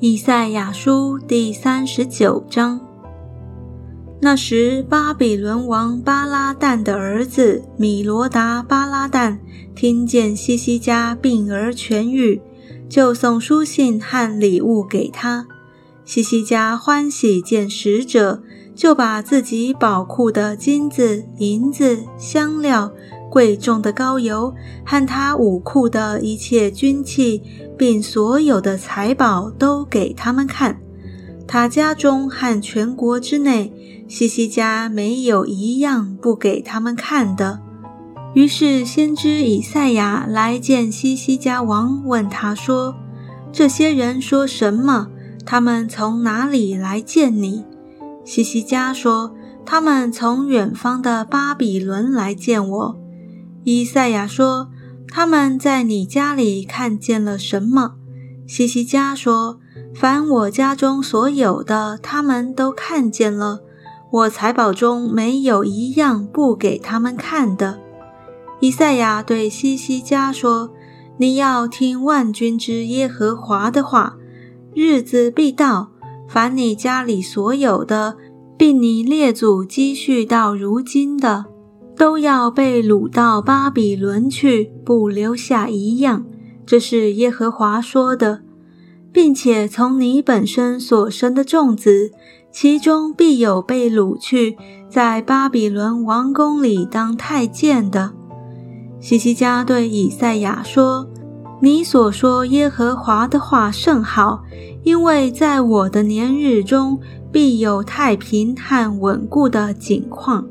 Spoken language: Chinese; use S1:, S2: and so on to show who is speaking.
S1: 以赛亚书第三十九章。那时，巴比伦王巴拉旦的儿子米罗达巴拉旦听见西西家病而痊愈，就送书信和礼物给他。西西家欢喜见使者，就把自己宝库的金子、银子、香料。贵重的膏油和他武库的一切军器，并所有的财宝都给他们看。他家中和全国之内，西西家没有一样不给他们看的。于是先知以赛亚来见西西家王，问他说：“这些人说什么？他们从哪里来见你？”西西家说：“他们从远方的巴比伦来见我。”以赛亚说：“他们在你家里看见了什么？”西西家说：“凡我家中所有的，他们都看见了。我财宝中没有一样不给他们看的。”以赛亚对西西家说：“你要听万军之耶和华的话，日子必到，凡你家里所有的，并你列祖积蓄到如今的。”都要被掳到巴比伦去，不留下一样。这是耶和华说的，并且从你本身所生的众子，其中必有被掳去，在巴比伦王宫里当太监的。西西家对以赛亚说：“你所说耶和华的话甚好，因为在我的年日中，必有太平和稳固的景况。”